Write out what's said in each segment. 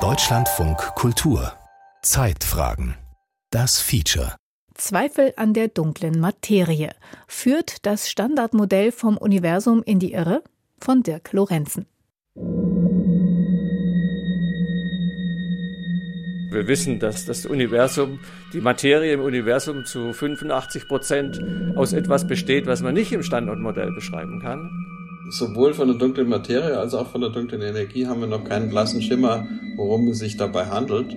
Deutschlandfunk Kultur Zeitfragen Das Feature Zweifel an der dunklen Materie. Führt das Standardmodell vom Universum in die Irre? Von Dirk Lorenzen. Wir wissen, dass das Universum, die Materie im Universum zu 85 Prozent aus etwas besteht, was man nicht im Standardmodell beschreiben kann. Sowohl von der dunklen Materie als auch von der dunklen Energie haben wir noch keinen blassen Schimmer, worum es sich dabei handelt.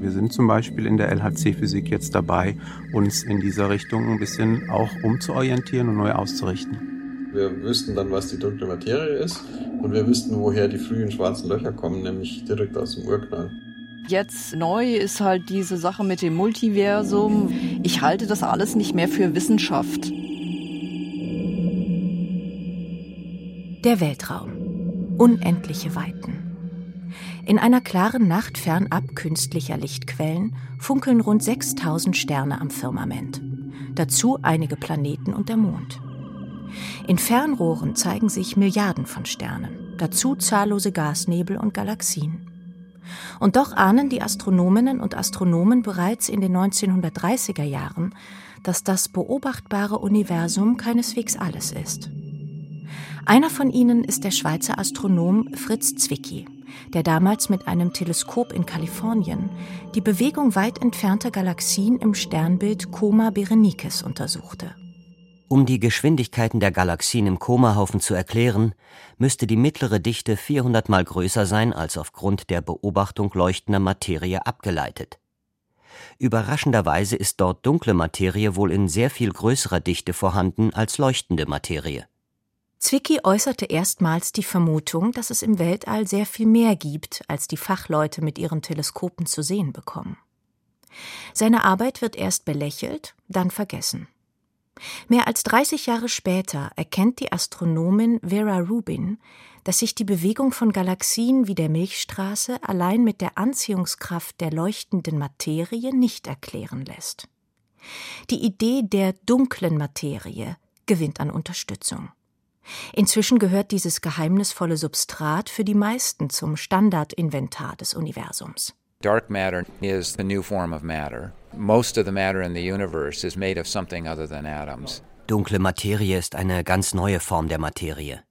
Wir sind zum Beispiel in der LHC-Physik jetzt dabei, uns in dieser Richtung ein bisschen auch umzuorientieren und neu auszurichten. Wir wüssten dann, was die dunkle Materie ist und wir wüssten, woher die frühen schwarzen Löcher kommen, nämlich direkt aus dem Urknall. Jetzt neu ist halt diese Sache mit dem Multiversum. Ich halte das alles nicht mehr für Wissenschaft. Der Weltraum. Unendliche Weiten. In einer klaren Nacht fernab künstlicher Lichtquellen funkeln rund 6000 Sterne am Firmament. Dazu einige Planeten und der Mond. In Fernrohren zeigen sich Milliarden von Sternen, dazu zahllose Gasnebel und Galaxien. Und doch ahnen die Astronominnen und Astronomen bereits in den 1930er Jahren, dass das beobachtbare Universum keineswegs alles ist. Einer von ihnen ist der Schweizer Astronom Fritz Zwicky, der damals mit einem Teleskop in Kalifornien die Bewegung weit entfernter Galaxien im Sternbild Coma Berenices untersuchte. Um die Geschwindigkeiten der Galaxien im Komahaufen zu erklären, müsste die mittlere Dichte 400 mal größer sein als aufgrund der Beobachtung leuchtender Materie abgeleitet. Überraschenderweise ist dort dunkle Materie wohl in sehr viel größerer Dichte vorhanden als leuchtende Materie. Zwicky äußerte erstmals die Vermutung, dass es im Weltall sehr viel mehr gibt, als die Fachleute mit ihren Teleskopen zu sehen bekommen. Seine Arbeit wird erst belächelt, dann vergessen. Mehr als 30 Jahre später erkennt die Astronomin Vera Rubin, dass sich die Bewegung von Galaxien wie der Milchstraße allein mit der Anziehungskraft der leuchtenden Materie nicht erklären lässt. Die Idee der dunklen Materie gewinnt an Unterstützung. Inzwischen gehört dieses geheimnisvolle Substrat für die meisten zum Standardinventar des Universums. Dark matter is the new form of matter. Most of the matter in the universe is made of something other than atoms. Dunkle Materie ist eine ganz neue Form der Materie.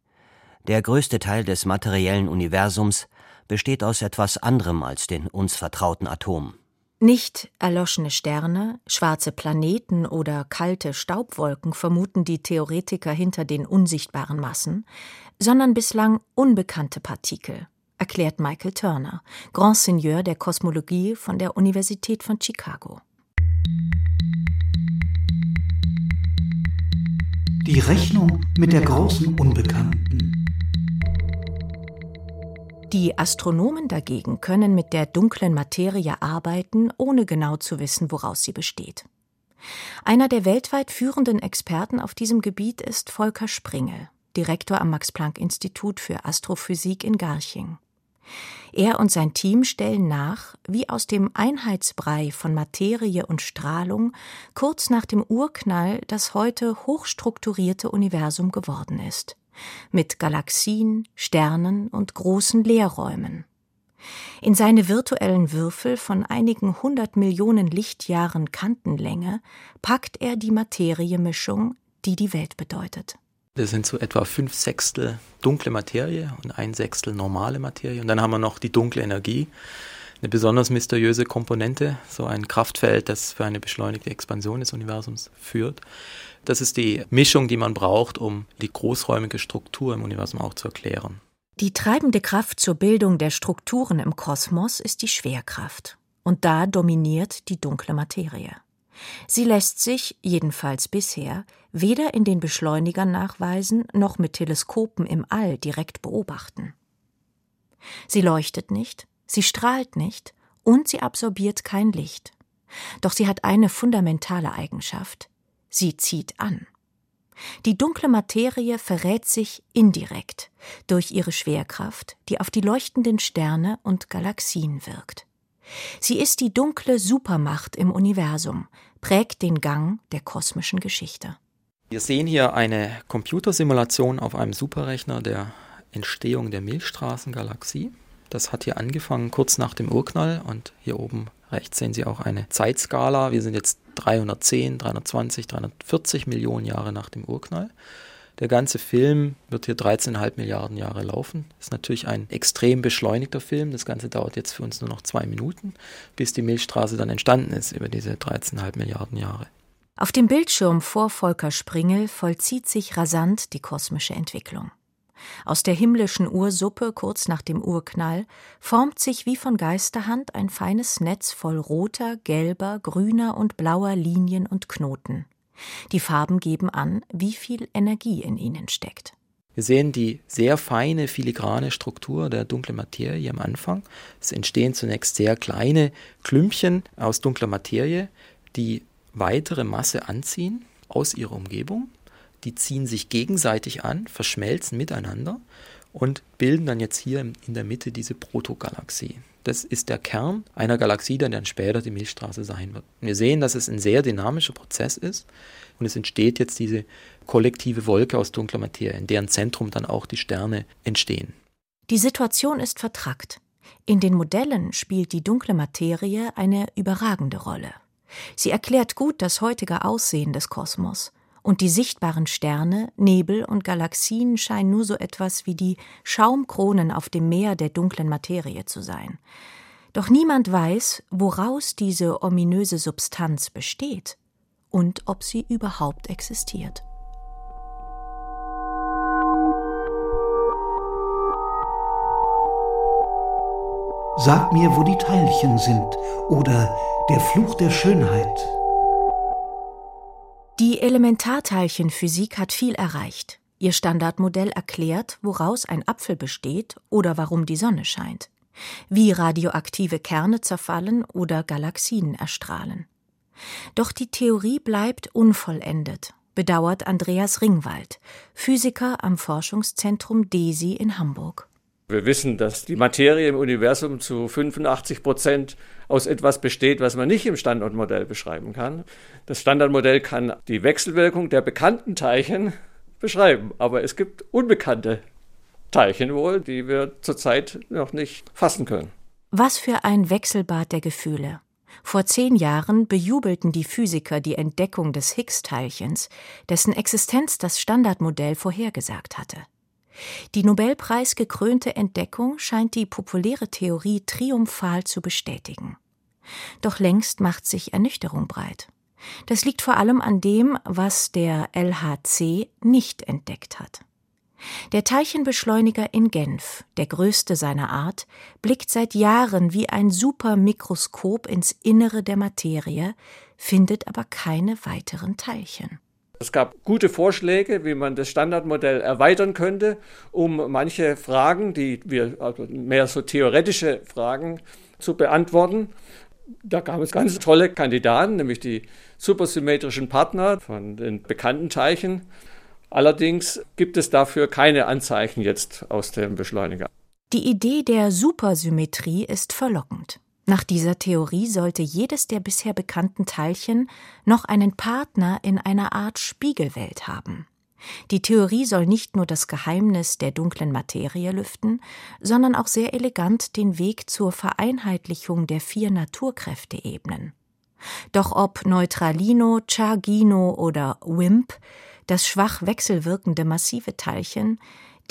Der größte Teil des materiellen Universums besteht aus etwas anderem als den uns vertrauten Atomen. Nicht erloschene Sterne, schwarze Planeten oder kalte Staubwolken vermuten die Theoretiker hinter den unsichtbaren Massen, sondern bislang unbekannte Partikel, erklärt Michael Turner, Grand Seigneur der Kosmologie von der Universität von Chicago. Die Rechnung mit der großen Unbekannten. Die Astronomen dagegen können mit der dunklen Materie arbeiten, ohne genau zu wissen, woraus sie besteht. Einer der weltweit führenden Experten auf diesem Gebiet ist Volker Springel, Direktor am Max Planck Institut für Astrophysik in Garching. Er und sein Team stellen nach, wie aus dem Einheitsbrei von Materie und Strahlung kurz nach dem Urknall das heute hochstrukturierte Universum geworden ist mit Galaxien, Sternen und großen Leerräumen. In seine virtuellen Würfel von einigen hundert Millionen Lichtjahren Kantenlänge packt er die Materiemischung, die die Welt bedeutet. Das sind so etwa fünf Sechstel dunkle Materie und ein Sechstel normale Materie. Und dann haben wir noch die dunkle Energie, eine besonders mysteriöse Komponente, so ein Kraftfeld, das für eine beschleunigte Expansion des Universums führt. Das ist die Mischung, die man braucht, um die großräumige Struktur im Universum auch zu erklären. Die treibende Kraft zur Bildung der Strukturen im Kosmos ist die Schwerkraft. Und da dominiert die dunkle Materie. Sie lässt sich, jedenfalls bisher, weder in den Beschleunigern nachweisen noch mit Teleskopen im All direkt beobachten. Sie leuchtet nicht, sie strahlt nicht und sie absorbiert kein Licht. Doch sie hat eine fundamentale Eigenschaft. Sie zieht an. Die dunkle Materie verrät sich indirekt durch ihre Schwerkraft, die auf die leuchtenden Sterne und Galaxien wirkt. Sie ist die dunkle Supermacht im Universum, prägt den Gang der kosmischen Geschichte. Wir sehen hier eine Computersimulation auf einem Superrechner, der Entstehung der Milchstraßengalaxie. Das hat hier angefangen kurz nach dem Urknall und hier oben rechts sehen Sie auch eine Zeitskala. Wir sind jetzt 310, 320, 340 Millionen Jahre nach dem Urknall. Der ganze Film wird hier 13,5 Milliarden Jahre laufen. Ist natürlich ein extrem beschleunigter Film. Das Ganze dauert jetzt für uns nur noch zwei Minuten, bis die Milchstraße dann entstanden ist über diese 13,5 Milliarden Jahre. Auf dem Bildschirm vor Volker Springel vollzieht sich rasant die kosmische Entwicklung. Aus der himmlischen Ursuppe kurz nach dem Urknall formt sich wie von Geisterhand ein feines Netz voll roter, gelber, grüner und blauer Linien und Knoten. Die Farben geben an, wie viel Energie in ihnen steckt. Wir sehen die sehr feine filigrane Struktur der dunklen Materie am Anfang. Es entstehen zunächst sehr kleine Klümpchen aus dunkler Materie, die weitere Masse anziehen aus ihrer Umgebung. Die ziehen sich gegenseitig an, verschmelzen miteinander und bilden dann jetzt hier in der Mitte diese Protogalaxie. Das ist der Kern einer Galaxie, der dann später die Milchstraße sein wird. Wir sehen, dass es ein sehr dynamischer Prozess ist und es entsteht jetzt diese kollektive Wolke aus dunkler Materie, in deren Zentrum dann auch die Sterne entstehen. Die Situation ist vertrackt. In den Modellen spielt die dunkle Materie eine überragende Rolle. Sie erklärt gut das heutige Aussehen des Kosmos und die sichtbaren Sterne, Nebel und Galaxien scheinen nur so etwas wie die Schaumkronen auf dem Meer der dunklen Materie zu sein. Doch niemand weiß, woraus diese ominöse Substanz besteht und ob sie überhaupt existiert. Sag mir, wo die Teilchen sind oder der Fluch der Schönheit die Elementarteilchenphysik hat viel erreicht. Ihr Standardmodell erklärt, woraus ein Apfel besteht oder warum die Sonne scheint, wie radioaktive Kerne zerfallen oder Galaxien erstrahlen. Doch die Theorie bleibt unvollendet, bedauert Andreas Ringwald, Physiker am Forschungszentrum DESI in Hamburg. Wir wissen, dass die Materie im Universum zu 85 Prozent aus etwas besteht, was man nicht im Standardmodell beschreiben kann. Das Standardmodell kann die Wechselwirkung der bekannten Teilchen beschreiben, aber es gibt unbekannte Teilchen wohl, die wir zurzeit noch nicht fassen können. Was für ein Wechselbad der Gefühle. Vor zehn Jahren bejubelten die Physiker die Entdeckung des Higgs-Teilchens, dessen Existenz das Standardmodell vorhergesagt hatte. Die Nobelpreisgekrönte Entdeckung scheint die populäre Theorie triumphal zu bestätigen. Doch längst macht sich Ernüchterung breit. Das liegt vor allem an dem, was der LHC nicht entdeckt hat. Der Teilchenbeschleuniger in Genf, der größte seiner Art, blickt seit Jahren wie ein Supermikroskop ins Innere der Materie, findet aber keine weiteren Teilchen. Es gab gute Vorschläge, wie man das Standardmodell erweitern könnte, um manche Fragen, die wir also mehr so theoretische Fragen zu beantworten. Da gab es ganz tolle Kandidaten, nämlich die supersymmetrischen Partner von den bekannten Teilchen. Allerdings gibt es dafür keine Anzeichen jetzt aus dem Beschleuniger. Die Idee der Supersymmetrie ist verlockend. Nach dieser Theorie sollte jedes der bisher bekannten Teilchen noch einen Partner in einer Art Spiegelwelt haben. Die Theorie soll nicht nur das Geheimnis der dunklen Materie lüften, sondern auch sehr elegant den Weg zur Vereinheitlichung der vier Naturkräfte ebnen. Doch ob Neutralino, Chargino oder WIMP, das schwach wechselwirkende massive Teilchen,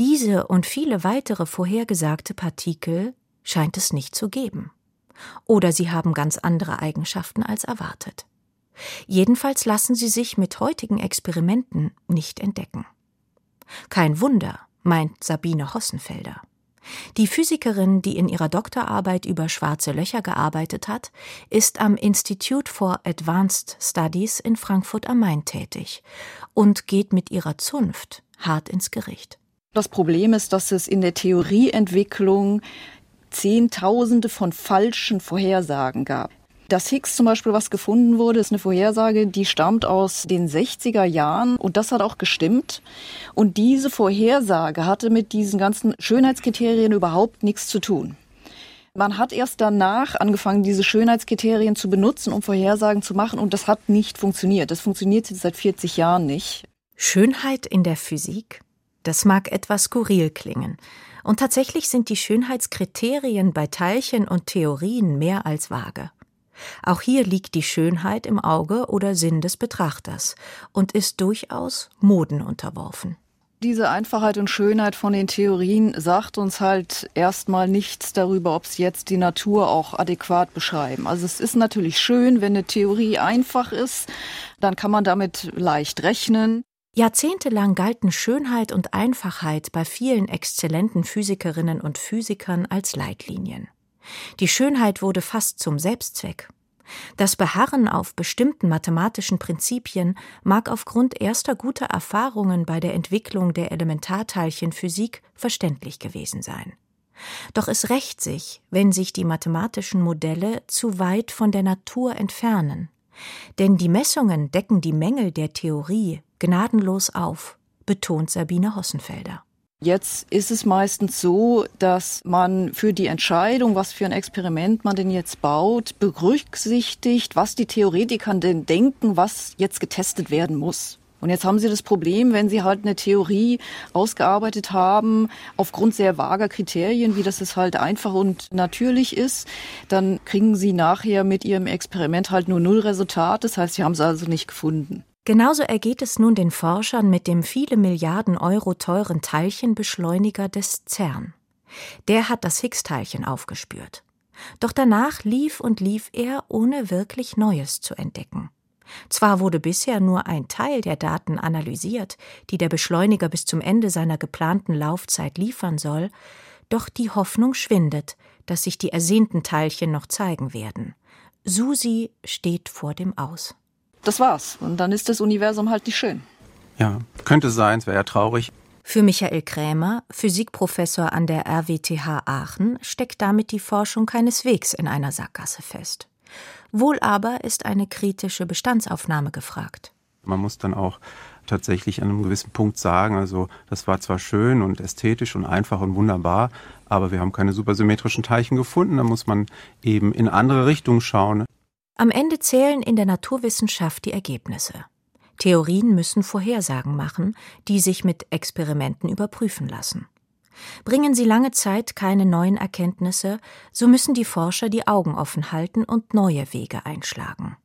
diese und viele weitere vorhergesagte Partikel scheint es nicht zu geben oder sie haben ganz andere Eigenschaften als erwartet. Jedenfalls lassen sie sich mit heutigen Experimenten nicht entdecken. Kein Wunder, meint Sabine Hossenfelder. Die Physikerin, die in ihrer Doktorarbeit über schwarze Löcher gearbeitet hat, ist am Institute for Advanced Studies in Frankfurt am Main tätig und geht mit ihrer Zunft hart ins Gericht. Das Problem ist, dass es in der Theorieentwicklung Zehntausende von falschen Vorhersagen gab. Das Higgs zum Beispiel, was gefunden wurde, ist eine Vorhersage, die stammt aus den 60er Jahren und das hat auch gestimmt. Und diese Vorhersage hatte mit diesen ganzen Schönheitskriterien überhaupt nichts zu tun. Man hat erst danach angefangen, diese Schönheitskriterien zu benutzen, um Vorhersagen zu machen und das hat nicht funktioniert. Das funktioniert jetzt seit 40 Jahren nicht. Schönheit in der Physik? Das mag etwas skurril klingen. Und tatsächlich sind die Schönheitskriterien bei Teilchen und Theorien mehr als vage. Auch hier liegt die Schönheit im Auge oder Sinn des Betrachters und ist durchaus Moden unterworfen. Diese Einfachheit und Schönheit von den Theorien sagt uns halt erstmal nichts darüber, ob sie jetzt die Natur auch adäquat beschreiben. Also es ist natürlich schön, wenn eine Theorie einfach ist, dann kann man damit leicht rechnen. Jahrzehntelang galten Schönheit und Einfachheit bei vielen exzellenten Physikerinnen und Physikern als Leitlinien. Die Schönheit wurde fast zum Selbstzweck. Das Beharren auf bestimmten mathematischen Prinzipien mag aufgrund erster guter Erfahrungen bei der Entwicklung der Elementarteilchenphysik verständlich gewesen sein. Doch es rächt sich, wenn sich die mathematischen Modelle zu weit von der Natur entfernen. Denn die Messungen decken die Mängel der Theorie gnadenlos auf, betont Sabine Hossenfelder. Jetzt ist es meistens so, dass man für die Entscheidung, was für ein Experiment man denn jetzt baut, berücksichtigt, was die Theoretiker denn denken, was jetzt getestet werden muss. Und jetzt haben Sie das Problem, wenn Sie halt eine Theorie ausgearbeitet haben, aufgrund sehr vager Kriterien, wie das es halt einfach und natürlich ist, dann kriegen Sie nachher mit Ihrem Experiment halt nur null Resultat. Das heißt, Sie haben es also nicht gefunden. Genauso ergeht es nun den Forschern mit dem viele Milliarden Euro teuren Teilchenbeschleuniger des CERN. Der hat das Higgs-Teilchen aufgespürt. Doch danach lief und lief er, ohne wirklich Neues zu entdecken. Zwar wurde bisher nur ein Teil der Daten analysiert, die der Beschleuniger bis zum Ende seiner geplanten Laufzeit liefern soll, doch die Hoffnung schwindet, dass sich die ersehnten Teilchen noch zeigen werden. Susi steht vor dem Aus das war's. Und dann ist das Universum halt nicht schön. Ja, könnte sein, es wäre ja traurig. Für Michael Krämer, Physikprofessor an der RWTH Aachen, steckt damit die Forschung keineswegs in einer Sackgasse fest. Wohl aber ist eine kritische Bestandsaufnahme gefragt. Man muss dann auch tatsächlich an einem gewissen Punkt sagen, also das war zwar schön und ästhetisch und einfach und wunderbar, aber wir haben keine supersymmetrischen Teilchen gefunden, da muss man eben in andere Richtungen schauen. Am Ende zählen in der Naturwissenschaft die Ergebnisse. Theorien müssen Vorhersagen machen, die sich mit Experimenten überprüfen lassen. Bringen sie lange Zeit keine neuen Erkenntnisse, so müssen die Forscher die Augen offen halten und neue Wege einschlagen.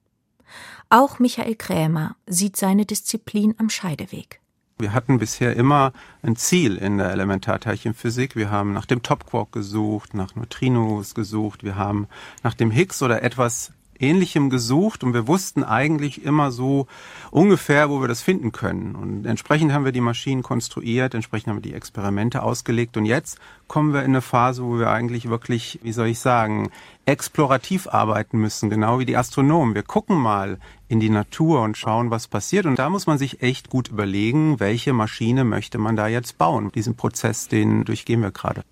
Auch Michael Krämer sieht seine Disziplin am Scheideweg. Wir hatten bisher immer ein Ziel in der Elementarteilchenphysik. Wir haben nach dem Topquark gesucht, nach Neutrinos gesucht, wir haben nach dem Higgs oder etwas Ähnlichem gesucht und wir wussten eigentlich immer so ungefähr, wo wir das finden können. Und entsprechend haben wir die Maschinen konstruiert, entsprechend haben wir die Experimente ausgelegt und jetzt kommen wir in eine Phase, wo wir eigentlich wirklich, wie soll ich sagen, explorativ arbeiten müssen, genau wie die Astronomen. Wir gucken mal in die Natur und schauen, was passiert. Und da muss man sich echt gut überlegen, welche Maschine möchte man da jetzt bauen. Diesen Prozess, den durchgehen wir gerade.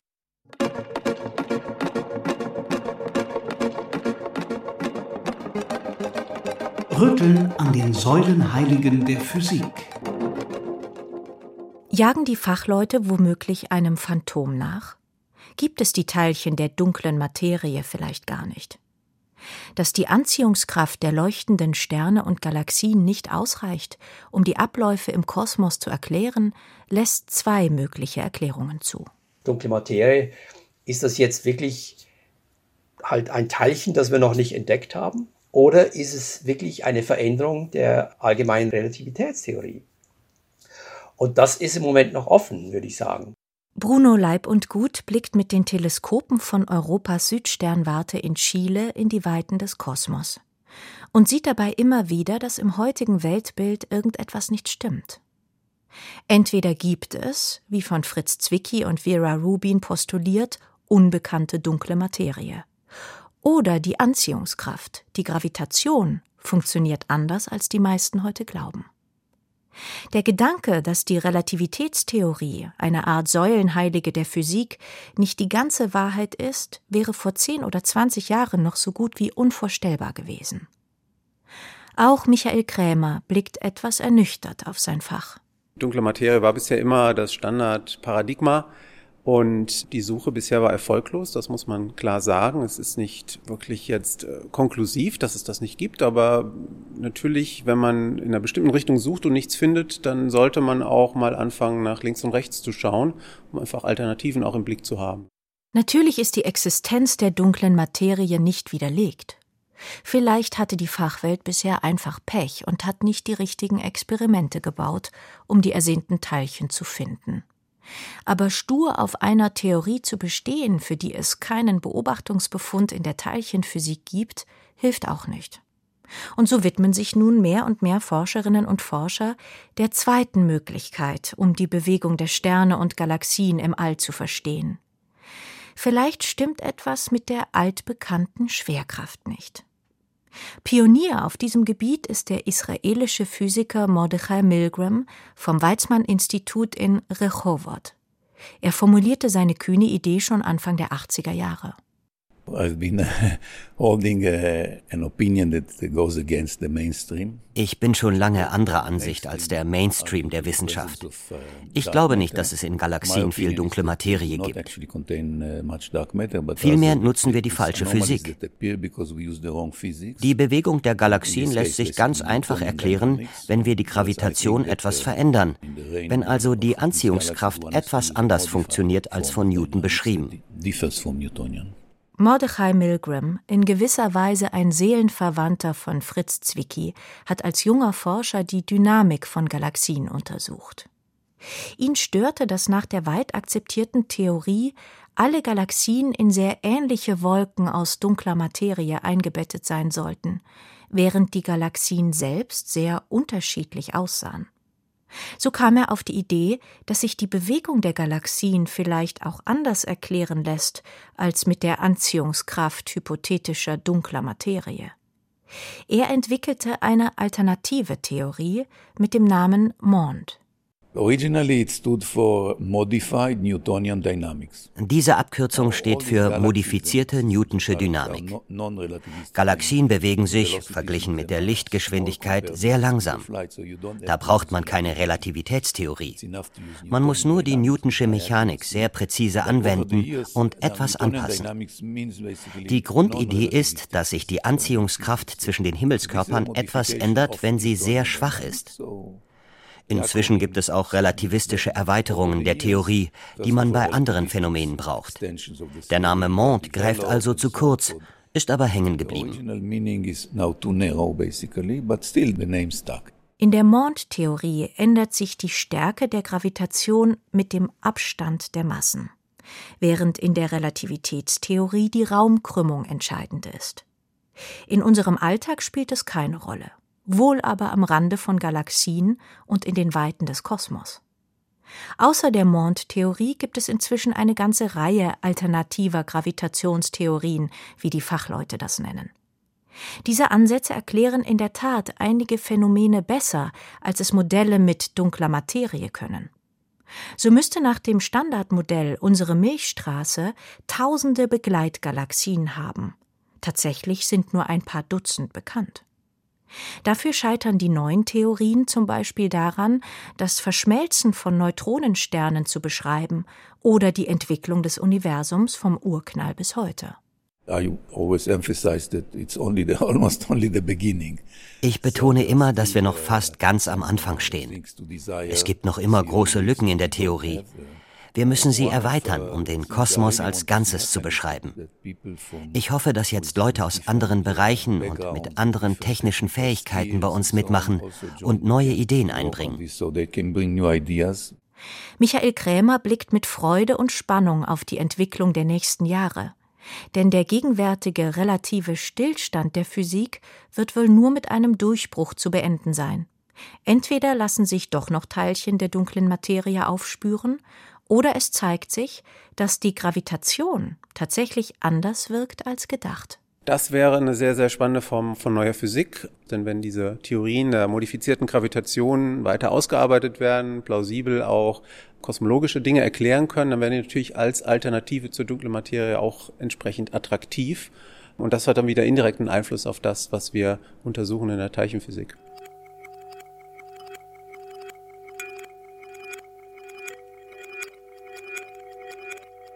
Rütteln an den Säulenheiligen der Physik. Jagen die Fachleute womöglich einem Phantom nach? Gibt es die Teilchen der dunklen Materie vielleicht gar nicht? Dass die Anziehungskraft der leuchtenden Sterne und Galaxien nicht ausreicht, um die Abläufe im Kosmos zu erklären, lässt zwei mögliche Erklärungen zu. Dunkle Materie, ist das jetzt wirklich halt ein Teilchen, das wir noch nicht entdeckt haben? Oder ist es wirklich eine Veränderung der allgemeinen Relativitätstheorie? Und das ist im Moment noch offen, würde ich sagen. Bruno Leib und Gut blickt mit den Teleskopen von Europas Südsternwarte in Chile in die Weiten des Kosmos und sieht dabei immer wieder, dass im heutigen Weltbild irgendetwas nicht stimmt. Entweder gibt es, wie von Fritz Zwicky und Vera Rubin postuliert, unbekannte dunkle Materie, oder die Anziehungskraft, die Gravitation, funktioniert anders, als die meisten heute glauben. Der Gedanke, dass die Relativitätstheorie, eine Art Säulenheilige der Physik, nicht die ganze Wahrheit ist, wäre vor zehn oder zwanzig Jahren noch so gut wie unvorstellbar gewesen. Auch Michael Krämer blickt etwas ernüchtert auf sein Fach. Dunkle Materie war bisher immer das Standardparadigma Und die Suche bisher war erfolglos, das muss man klar sagen. Es ist nicht wirklich jetzt äh, konklusiv, dass es das nicht gibt, aber natürlich, wenn man in einer bestimmten Richtung sucht und nichts findet, dann sollte man auch mal anfangen, nach links und rechts zu schauen, um einfach Alternativen auch im Blick zu haben. Natürlich ist die Existenz der dunklen Materie nicht widerlegt. Vielleicht hatte die Fachwelt bisher einfach Pech und hat nicht die richtigen Experimente gebaut, um die ersehnten Teilchen zu finden. Aber stur auf einer Theorie zu bestehen, für die es keinen Beobachtungsbefund in der Teilchenphysik gibt, hilft auch nicht. Und so widmen sich nun mehr und mehr Forscherinnen und Forscher der zweiten Möglichkeit, um die Bewegung der Sterne und Galaxien im All zu verstehen. Vielleicht stimmt etwas mit der altbekannten Schwerkraft nicht. Pionier auf diesem Gebiet ist der israelische Physiker Mordechai Milgram vom Weizmann-Institut in Rehovot. Er formulierte seine kühne Idee schon Anfang der 80er Jahre. Ich bin schon lange anderer Ansicht als der Mainstream der Wissenschaft. Uh, ich glaube nicht, dass es in Galaxien viel dunkle Materie gibt. Uh, Vielmehr nutzen wir die falsche Physik. Die Bewegung der Galaxien lässt sich ganz einfach erklären, wenn wir die Gravitation etwas verändern, wenn also die Anziehungskraft etwas anders funktioniert als von Newton beschrieben. Mordechai Milgram, in gewisser Weise ein Seelenverwandter von Fritz Zwicky, hat als junger Forscher die Dynamik von Galaxien untersucht. Ihn störte, dass nach der weit akzeptierten Theorie alle Galaxien in sehr ähnliche Wolken aus dunkler Materie eingebettet sein sollten, während die Galaxien selbst sehr unterschiedlich aussahen. So kam er auf die Idee, dass sich die Bewegung der Galaxien vielleicht auch anders erklären lässt als mit der Anziehungskraft hypothetischer dunkler Materie. Er entwickelte eine alternative Theorie mit dem Namen Mond. Originally it stood for Modified Newtonian Dynamics. Diese Abkürzung steht für modifizierte Newtonsche Dynamik. Galaxien bewegen sich, verglichen mit der Lichtgeschwindigkeit, sehr langsam. Da braucht man keine Relativitätstheorie. Man muss nur die Newtonsche Mechanik sehr präzise anwenden und etwas anpassen. Die Grundidee ist, dass sich die Anziehungskraft zwischen den Himmelskörpern etwas ändert, wenn sie sehr schwach ist. Inzwischen gibt es auch relativistische Erweiterungen der Theorie, die man bei anderen Phänomenen braucht. Der Name Mond greift also zu kurz, ist aber hängen geblieben. In der Mond-Theorie ändert sich die Stärke der Gravitation mit dem Abstand der Massen, während in der Relativitätstheorie die Raumkrümmung entscheidend ist. In unserem Alltag spielt es keine Rolle wohl aber am Rande von Galaxien und in den Weiten des Kosmos. Außer der Mond-Theorie gibt es inzwischen eine ganze Reihe alternativer Gravitationstheorien, wie die Fachleute das nennen. Diese Ansätze erklären in der Tat einige Phänomene besser, als es Modelle mit dunkler Materie können. So müsste nach dem Standardmodell unsere Milchstraße tausende Begleitgalaxien haben. Tatsächlich sind nur ein paar Dutzend bekannt. Dafür scheitern die neuen Theorien zum Beispiel daran, das Verschmelzen von Neutronensternen zu beschreiben oder die Entwicklung des Universums vom Urknall bis heute. Ich betone immer, dass wir noch fast ganz am Anfang stehen. Es gibt noch immer große Lücken in der Theorie. Wir müssen sie erweitern, um den Kosmos als Ganzes zu beschreiben. Ich hoffe, dass jetzt Leute aus anderen Bereichen und mit anderen technischen Fähigkeiten bei uns mitmachen und neue Ideen einbringen. Michael Krämer blickt mit Freude und Spannung auf die Entwicklung der nächsten Jahre. Denn der gegenwärtige relative Stillstand der Physik wird wohl nur mit einem Durchbruch zu beenden sein. Entweder lassen sich doch noch Teilchen der dunklen Materie aufspüren, oder es zeigt sich, dass die Gravitation tatsächlich anders wirkt als gedacht. Das wäre eine sehr, sehr spannende Form von neuer Physik, denn wenn diese Theorien der modifizierten Gravitation weiter ausgearbeitet werden, plausibel auch kosmologische Dinge erklären können, dann werden die natürlich als Alternative zur dunklen Materie auch entsprechend attraktiv. Und das hat dann wieder indirekten Einfluss auf das, was wir untersuchen in der Teilchenphysik.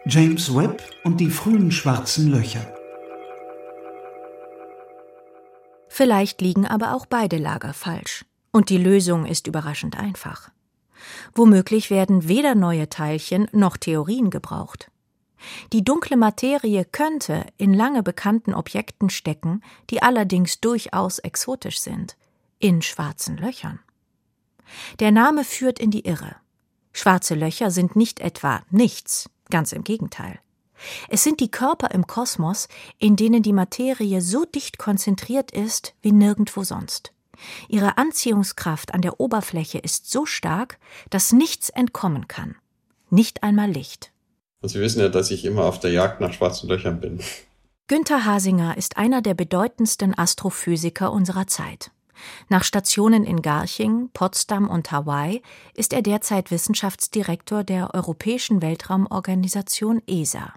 James Webb und die frühen schwarzen Löcher. Vielleicht liegen aber auch beide Lager falsch. Und die Lösung ist überraschend einfach. Womöglich werden weder neue Teilchen noch Theorien gebraucht. Die dunkle Materie könnte in lange bekannten Objekten stecken, die allerdings durchaus exotisch sind, in schwarzen Löchern. Der Name führt in die Irre. Schwarze Löcher sind nicht etwa nichts, ganz im Gegenteil. Es sind die Körper im Kosmos, in denen die Materie so dicht konzentriert ist wie nirgendwo sonst. Ihre Anziehungskraft an der Oberfläche ist so stark, dass nichts entkommen kann. Nicht einmal Licht. Sie wissen ja, dass ich immer auf der Jagd nach schwarzen Löchern bin. Günther Hasinger ist einer der bedeutendsten Astrophysiker unserer Zeit. Nach Stationen in Garching, Potsdam und Hawaii ist er derzeit Wissenschaftsdirektor der Europäischen Weltraumorganisation ESA.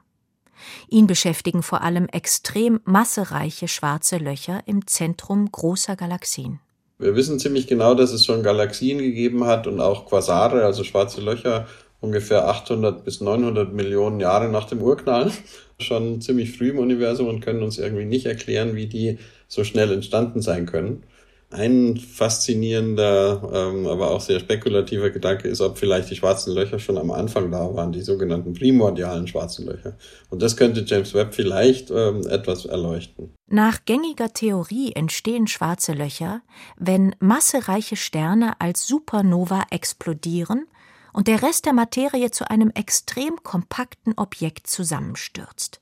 Ihn beschäftigen vor allem extrem massereiche schwarze Löcher im Zentrum großer Galaxien. Wir wissen ziemlich genau, dass es schon Galaxien gegeben hat und auch Quasare, also schwarze Löcher, ungefähr 800 bis 900 Millionen Jahre nach dem Urknall. Schon ziemlich früh im Universum und können uns irgendwie nicht erklären, wie die so schnell entstanden sein können. Ein faszinierender, ähm, aber auch sehr spekulativer Gedanke ist, ob vielleicht die schwarzen Löcher schon am Anfang da waren, die sogenannten primordialen schwarzen Löcher. Und das könnte James Webb vielleicht ähm, etwas erleuchten. Nach gängiger Theorie entstehen schwarze Löcher, wenn massereiche Sterne als Supernova explodieren und der Rest der Materie zu einem extrem kompakten Objekt zusammenstürzt.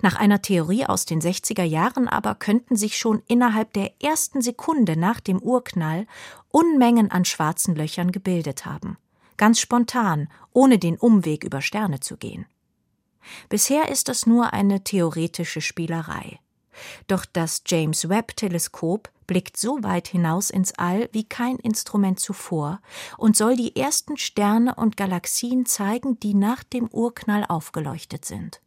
Nach einer Theorie aus den 60er Jahren aber könnten sich schon innerhalb der ersten Sekunde nach dem Urknall Unmengen an schwarzen Löchern gebildet haben. Ganz spontan, ohne den Umweg über Sterne zu gehen. Bisher ist das nur eine theoretische Spielerei. Doch das James Webb Teleskop blickt so weit hinaus ins All wie kein Instrument zuvor und soll die ersten Sterne und Galaxien zeigen, die nach dem Urknall aufgeleuchtet sind.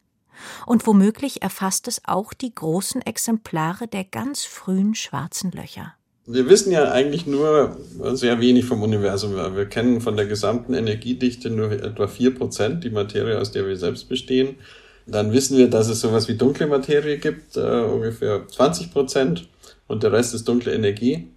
Und womöglich erfasst es auch die großen Exemplare der ganz frühen schwarzen Löcher. Wir wissen ja eigentlich nur sehr wenig vom Universum. Wir kennen von der gesamten Energiedichte nur etwa vier Prozent, die Materie, aus der wir selbst bestehen. Dann wissen wir, dass es sowas wie dunkle Materie gibt, äh, ungefähr 20 Prozent, und der Rest ist dunkle Energie.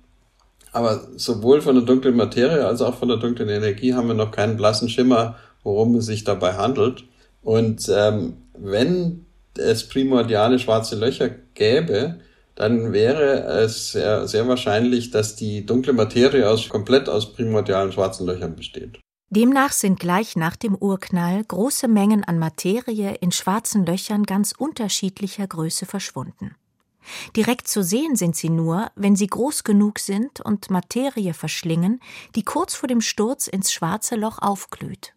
Aber sowohl von der dunklen Materie als auch von der dunklen Energie haben wir noch keinen blassen Schimmer, worum es sich dabei handelt. Und ähm, wenn es primordiale schwarze Löcher gäbe, dann wäre es sehr, sehr wahrscheinlich, dass die dunkle Materie aus, komplett aus primordialen schwarzen Löchern besteht. Demnach sind gleich nach dem Urknall große Mengen an Materie in schwarzen Löchern ganz unterschiedlicher Größe verschwunden. Direkt zu sehen sind sie nur, wenn sie groß genug sind und Materie verschlingen, die kurz vor dem Sturz ins schwarze Loch aufglüht.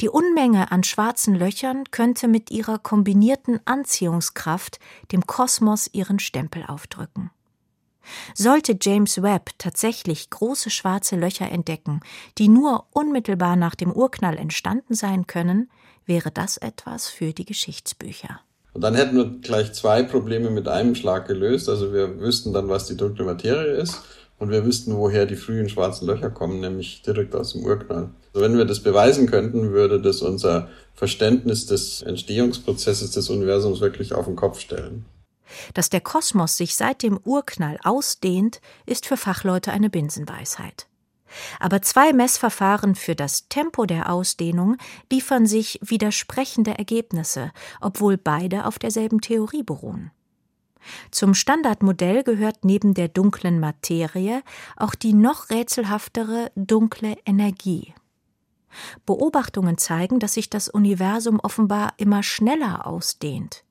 Die Unmenge an schwarzen Löchern könnte mit ihrer kombinierten Anziehungskraft dem Kosmos ihren Stempel aufdrücken. Sollte James Webb tatsächlich große schwarze Löcher entdecken, die nur unmittelbar nach dem Urknall entstanden sein können, wäre das etwas für die Geschichtsbücher. Und dann hätten wir gleich zwei Probleme mit einem Schlag gelöst. Also wir wüssten dann, was die dunkle Materie ist und wir wüssten, woher die frühen schwarzen Löcher kommen, nämlich direkt aus dem Urknall. Also wenn wir das beweisen könnten, würde das unser Verständnis des Entstehungsprozesses des Universums wirklich auf den Kopf stellen. Dass der Kosmos sich seit dem Urknall ausdehnt, ist für Fachleute eine Binsenweisheit. Aber zwei Messverfahren für das Tempo der Ausdehnung liefern sich widersprechende Ergebnisse, obwohl beide auf derselben Theorie beruhen. Zum Standardmodell gehört neben der dunklen Materie auch die noch rätselhaftere dunkle Energie. Beobachtungen zeigen, dass sich das Universum offenbar immer schneller ausdehnt,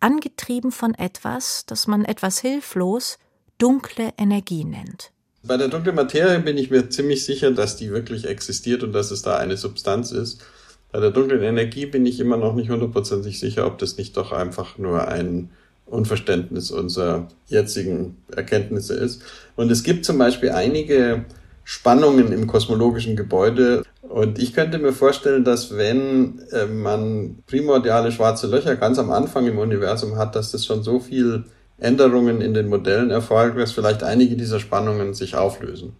angetrieben von etwas, das man etwas hilflos dunkle Energie nennt. Bei der dunklen Materie bin ich mir ziemlich sicher, dass die wirklich existiert und dass es da eine Substanz ist. Bei der dunklen Energie bin ich immer noch nicht hundertprozentig sicher, ob das nicht doch einfach nur ein Unverständnis unserer jetzigen Erkenntnisse ist. Und es gibt zum Beispiel einige Spannungen im kosmologischen Gebäude. Und ich könnte mir vorstellen, dass wenn äh, man primordiale schwarze Löcher ganz am Anfang im Universum hat, dass das schon so viel Änderungen in den Modellen erfolgt, dass vielleicht einige dieser Spannungen sich auflösen.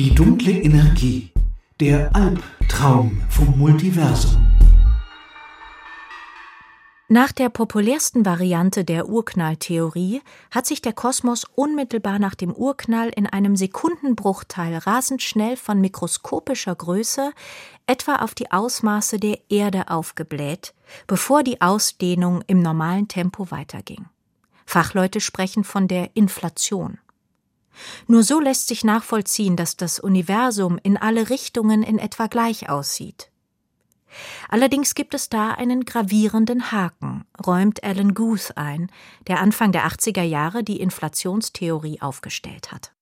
Die dunkle Energie, der Albtraum vom Multiversum. Nach der populärsten Variante der Urknalltheorie hat sich der Kosmos unmittelbar nach dem Urknall in einem Sekundenbruchteil rasend schnell von mikroskopischer Größe etwa auf die Ausmaße der Erde aufgebläht, bevor die Ausdehnung im normalen Tempo weiterging. Fachleute sprechen von der Inflation. Nur so lässt sich nachvollziehen, dass das Universum in alle Richtungen in etwa gleich aussieht. Allerdings gibt es da einen gravierenden Haken, räumt Alan Guth ein, der Anfang der 80er Jahre die Inflationstheorie aufgestellt hat.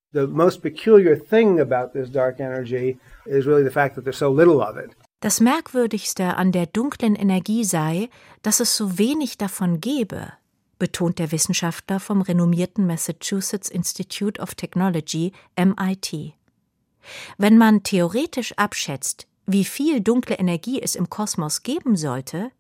Das Merkwürdigste an der dunklen Energie sei, dass es so wenig davon gebe, betont der Wissenschaftler vom renommierten Massachusetts Institute of Technology MIT. Wenn man theoretisch abschätzt, wie viel dunkle Energie es im Kosmos geben sollte,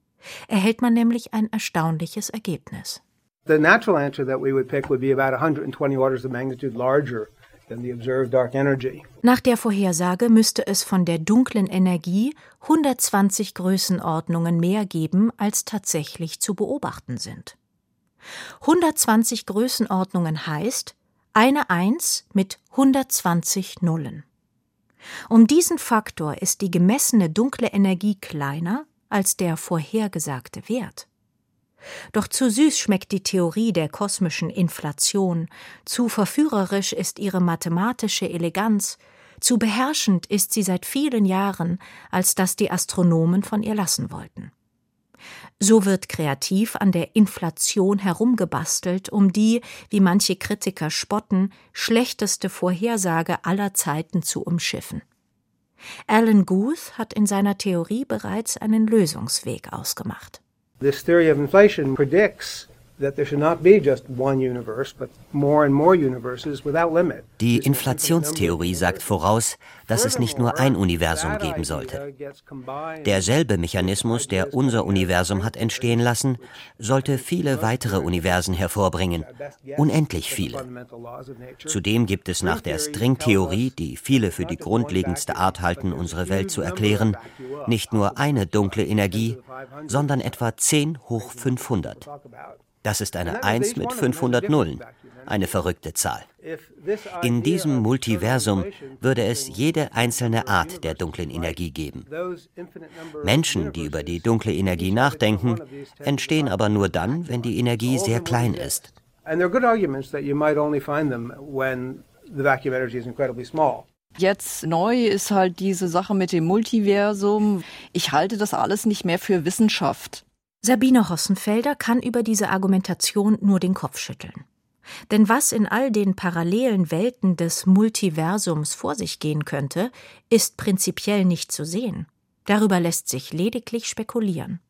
erhält man nämlich ein erstaunliches Ergebnis. The natural answer that we would pick would be about 120 orders of magnitude larger than the observed dark energy. Nach der Vorhersage müsste es von der dunklen Energie 120 Größenordnungen mehr geben, als tatsächlich zu beobachten sind. 120 Größenordnungen heißt eine Eins mit 120 Nullen. Um diesen Faktor ist die gemessene dunkle Energie kleiner als der vorhergesagte Wert. Doch zu süß schmeckt die Theorie der kosmischen Inflation, zu verführerisch ist ihre mathematische Eleganz, zu beherrschend ist sie seit vielen Jahren, als dass die Astronomen von ihr lassen wollten. So wird kreativ an der Inflation herumgebastelt, um die, wie manche Kritiker spotten, schlechteste Vorhersage aller Zeiten zu umschiffen. Alan Guth hat in seiner Theorie bereits einen Lösungsweg ausgemacht. This theory of inflation predicts die Inflationstheorie sagt voraus, dass es nicht nur ein Universum geben sollte. Derselbe Mechanismus, der unser Universum hat entstehen lassen, sollte viele weitere Universen hervorbringen, unendlich viele. Zudem gibt es nach der Stringtheorie, die viele für die grundlegendste Art halten, unsere Welt zu erklären, nicht nur eine dunkle Energie, sondern etwa 10 hoch 500. Das ist eine 1 mit 500 Nullen, eine verrückte Zahl. In diesem Multiversum würde es jede einzelne Art der dunklen Energie geben. Menschen, die über die dunkle Energie nachdenken, entstehen aber nur dann, wenn die Energie sehr klein ist. Jetzt neu ist halt diese Sache mit dem Multiversum. Ich halte das alles nicht mehr für Wissenschaft. Sabine Hossenfelder kann über diese Argumentation nur den Kopf schütteln. Denn was in all den parallelen Welten des Multiversums vor sich gehen könnte, ist prinzipiell nicht zu sehen. Darüber lässt sich lediglich spekulieren.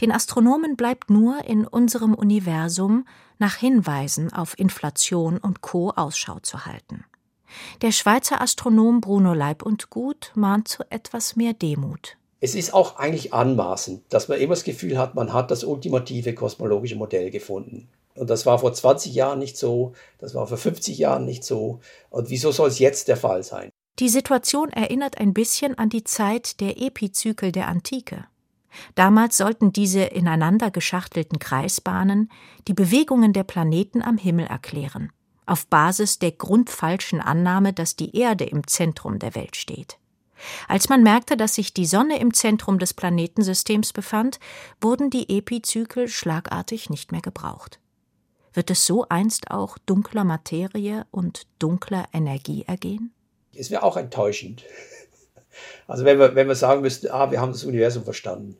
Den Astronomen bleibt nur in unserem Universum nach Hinweisen auf Inflation und Co. Ausschau zu halten. Der Schweizer Astronom Bruno Leib und Gut mahnt zu etwas mehr Demut es ist auch eigentlich anmaßend, dass man immer das Gefühl hat, man hat das ultimative kosmologische Modell gefunden. Und das war vor 20 Jahren nicht so, das war vor 50 Jahren nicht so. Und wieso soll es jetzt der Fall sein? Die Situation erinnert ein bisschen an die Zeit der Epizykel der Antike. Damals sollten diese ineinander geschachtelten Kreisbahnen die Bewegungen der Planeten am Himmel erklären, auf Basis der grundfalschen Annahme, dass die Erde im Zentrum der Welt steht. Als man merkte, dass sich die Sonne im Zentrum des Planetensystems befand, wurden die Epizykel schlagartig nicht mehr gebraucht. Wird es so einst auch dunkler Materie und dunkler Energie ergehen? Es wäre auch enttäuschend. Also wenn wir, wenn wir sagen müssten, ah, wir haben das Universum verstanden.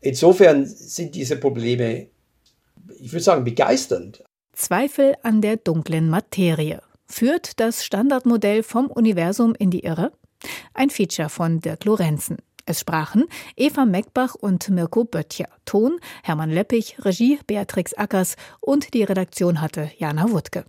Insofern sind diese Probleme, ich würde sagen, begeisternd. Zweifel an der dunklen Materie. Führt das Standardmodell vom Universum in die Irre? Ein Feature von Dirk Lorenzen. Es sprachen Eva Meckbach und Mirko Böttcher. Ton Hermann Leppich, Regie Beatrix Ackers und die Redaktion hatte Jana Wuttke.